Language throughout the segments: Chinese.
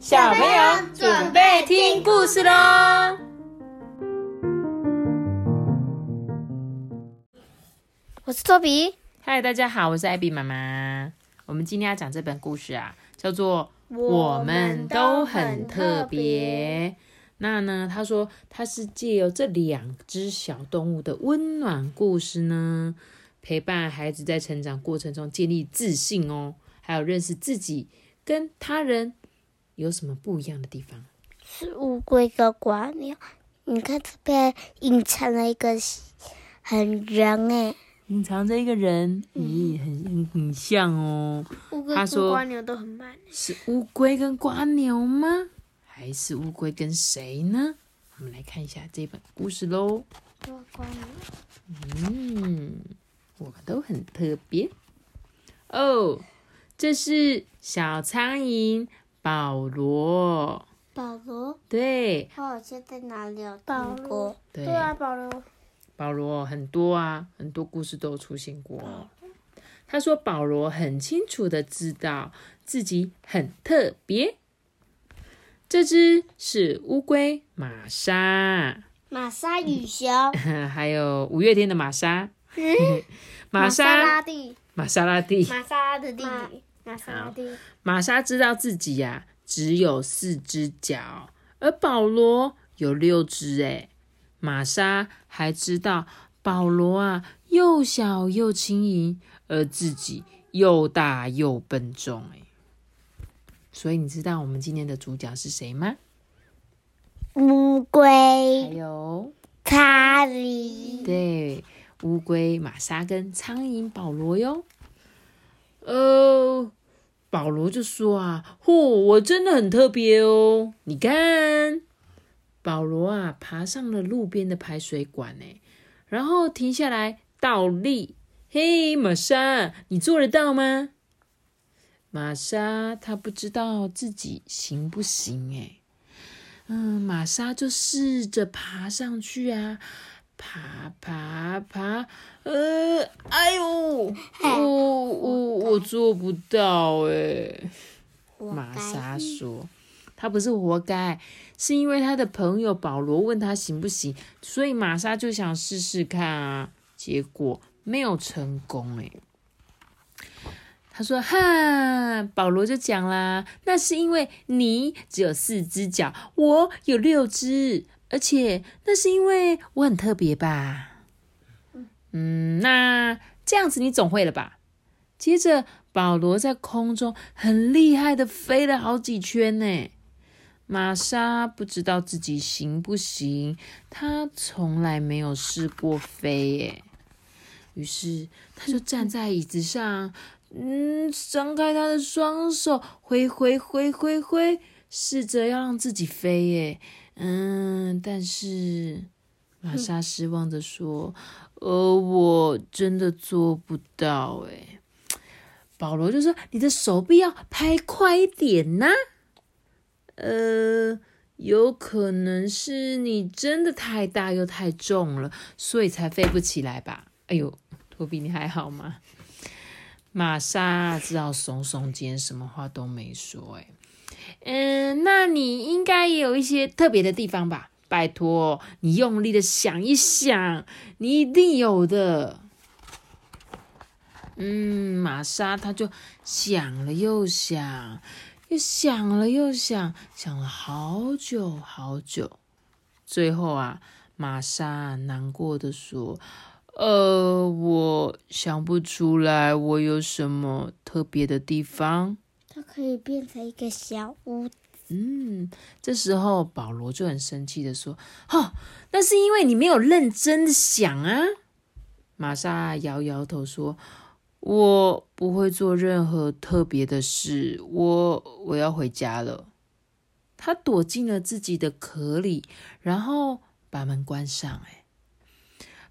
小朋友准备听故事喽！我是托比，嗨，大家好，我是艾比妈妈。我们今天要讲这本故事啊，叫做《我们都很特别》。那呢，他说他是借由这两只小动物的温暖故事呢，陪伴孩子在成长过程中建立自信哦，还有认识自己跟他人。有什么不一样的地方？是乌龟跟瓜牛。你看这边隐藏了一个很人哎，隐藏着一个人，咦，很很很像哦。乌龟跟瓜牛都很慢。是乌龟跟瓜牛吗？还是乌龟跟谁呢？我们来看一下这本故事喽。瓜牛。嗯，我们都很特别哦。这是小苍蝇。保罗，保罗，对，他好像在哪里有听过？对。啊，保罗，保罗很多啊，很多故事都有出现过。他说，保罗很清楚的知道自己很特别。这只是乌龟玛莎，玛莎雨熊，还有五月天的玛莎，玛莎拉蒂，玛莎拉蒂，玛莎的弟弟。玛莎玛莎知道自己呀只有四只脚，而保罗有六只。哎，玛莎还知道保罗啊又小又轻盈，而自己又大又笨重。哎，所以你知道我们今天的主角是谁吗？乌龟，还有查理。对，乌龟玛莎跟苍蝇保罗哟。呃。保罗就说：“啊，嚯，我真的很特别哦！你看，保罗啊，爬上了路边的排水管呢，然后停下来倒立。嘿，玛莎，你做得到吗？玛莎她不知道自己行不行哎，嗯，玛莎就试着爬上去啊。”爬爬爬，呃，哎呦，我做不到哎。玛莎说：“他不是活该，是因为他的朋友保罗问他行不行，所以玛莎就想试试看啊，结果没有成功哎。”他说：“哈，保罗就讲啦，那是因为你只有四只脚，我有六只。”而且那是因为我很特别吧？嗯，那这样子你总会了吧？接着，保罗在空中很厉害的飞了好几圈呢。玛莎不知道自己行不行，她从来没有试过飞耶。于是，他就站在椅子上，嗯，张开他的双手，挥挥挥挥挥，试着要让自己飞耶。嗯，但是玛莎失望的说：“呃，我真的做不到。”哎，保罗就说：“你的手臂要拍快一点呐。”呃，有可能是你真的太大又太重了，所以才飞不起来吧？哎呦，托比，你还好吗？玛莎只好耸耸肩，什么话都没说。哎。嗯，那你应该也有一些特别的地方吧？拜托，你用力的想一想，你一定有的。嗯，玛莎她就想了又想，又想了又想，想了好久好久。最后啊，玛莎难过的说：“呃，我想不出来，我有什么特别的地方。”它可以变成一个小屋子。嗯，这时候保罗就很生气的说：“哦，那是因为你没有认真的想啊。”玛莎摇摇头说：“我不会做任何特别的事，我我要回家了。”他躲进了自己的壳里，然后把门关上。哎，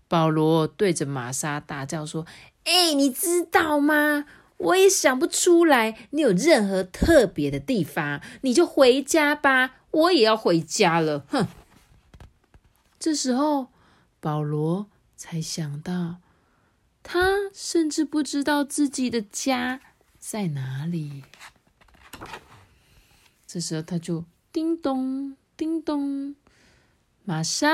保罗对着玛莎大叫说：“哎，你知道吗？”我也想不出来，你有任何特别的地方，你就回家吧。我也要回家了，哼！这时候，保罗才想到，他甚至不知道自己的家在哪里。这时候他就叮咚叮咚，玛莎，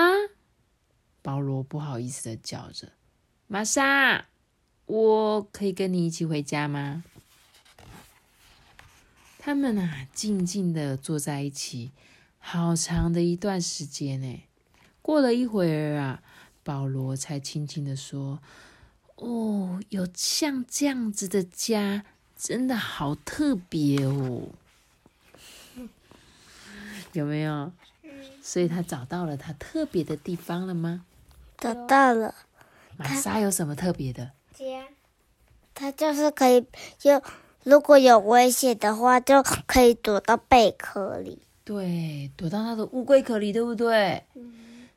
保罗不好意思的叫着：“玛莎，我可以跟你一起回家吗？”他们啊，静静的坐在一起，好长的一段时间呢。过了一会儿啊，保罗才轻轻的说：“哦，有像这样子的家，真的好特别哦。”有没有？所以他找到了他特别的地方了吗？找到了。玛莎有什么特别的？家，它就是可以就。如果有危险的话，就可以躲到贝壳里。对，躲到他的乌龟壳里，对不对？嗯。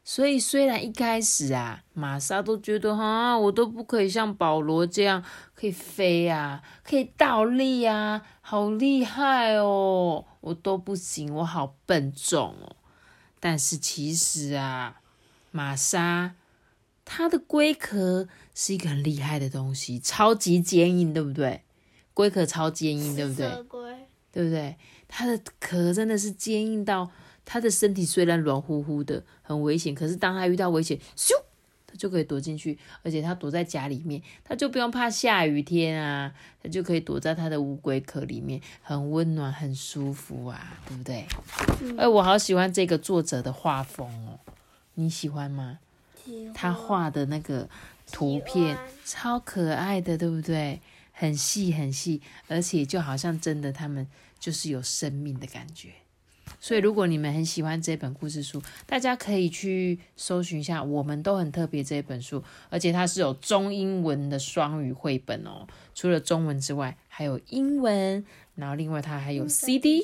所以虽然一开始啊，玛莎都觉得哈，我都不可以像保罗这样可以飞啊，可以倒立啊，好厉害哦，我都不行，我好笨重哦。但是其实啊，玛莎它的龟壳是一个很厉害的东西，超级坚硬，对不对？龟壳超坚硬，对不对？对不对？它的壳真的是坚硬到，它的身体虽然软乎乎的，很危险，可是当他遇到危险，咻，他就可以躲进去，而且他躲在家里面，他就不用怕下雨天啊，他就可以躲在他的乌龟壳里面，很温暖，很舒服啊，对不对？哎，我好喜欢这个作者的画风哦，你喜欢吗？他画的那个图片超可爱的，对不对？很细很细，而且就好像真的，他们就是有生命的感觉。所以，如果你们很喜欢这本故事书，大家可以去搜寻一下。我们都很特别这本书，而且它是有中英文的双语绘本哦。除了中文之外，还有英文，然后另外它还有 CD，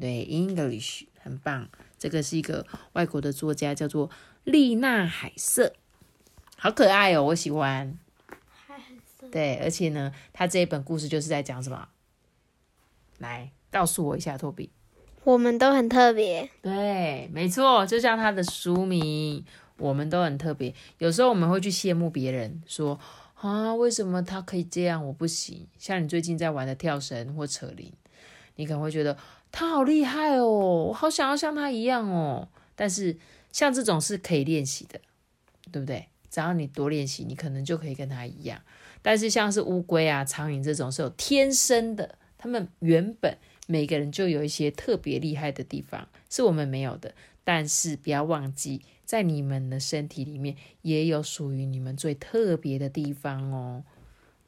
对，English 很棒。这个是一个外国的作家，叫做丽娜海瑟，好可爱哦，我喜欢。对，而且呢，他这一本故事就是在讲什么？来告诉我一下，托比。我们都很特别。对，没错，就像他的书名，我们都很特别。有时候我们会去羡慕别人，说啊，为什么他可以这样，我不行？像你最近在玩的跳绳或扯铃，你可能会觉得他好厉害哦，我好想要像他一样哦。但是像这种是可以练习的，对不对？只要你多练习，你可能就可以跟他一样。但是像是乌龟啊、苍蝇这种是有天生的，他们原本每个人就有一些特别厉害的地方，是我们没有的。但是不要忘记，在你们的身体里面也有属于你们最特别的地方哦。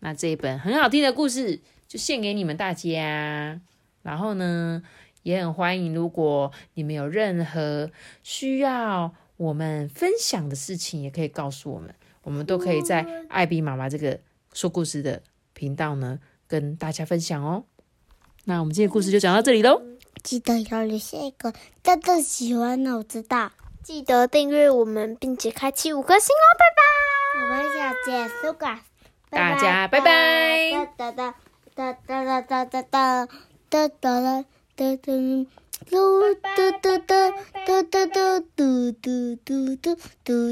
那这一本很好听的故事就献给你们大家。然后呢，也很欢迎，如果你们有任何需要我们分享的事情，也可以告诉我们，我们都可以在艾比妈妈这个。说故事的频道呢，跟大家分享哦。那我们今天故事就讲到这里喽。记得要留下一个大大喜欢的，我知道。记得订阅我们，并且开启五颗星哦。拜拜。我们要结束了，大家拜拜。哒哒哒哒哒哒哒哒哒哒哒哒哒，嘟嘟嘟嘟嘟嘟嘟嘟嘟嘟嘟。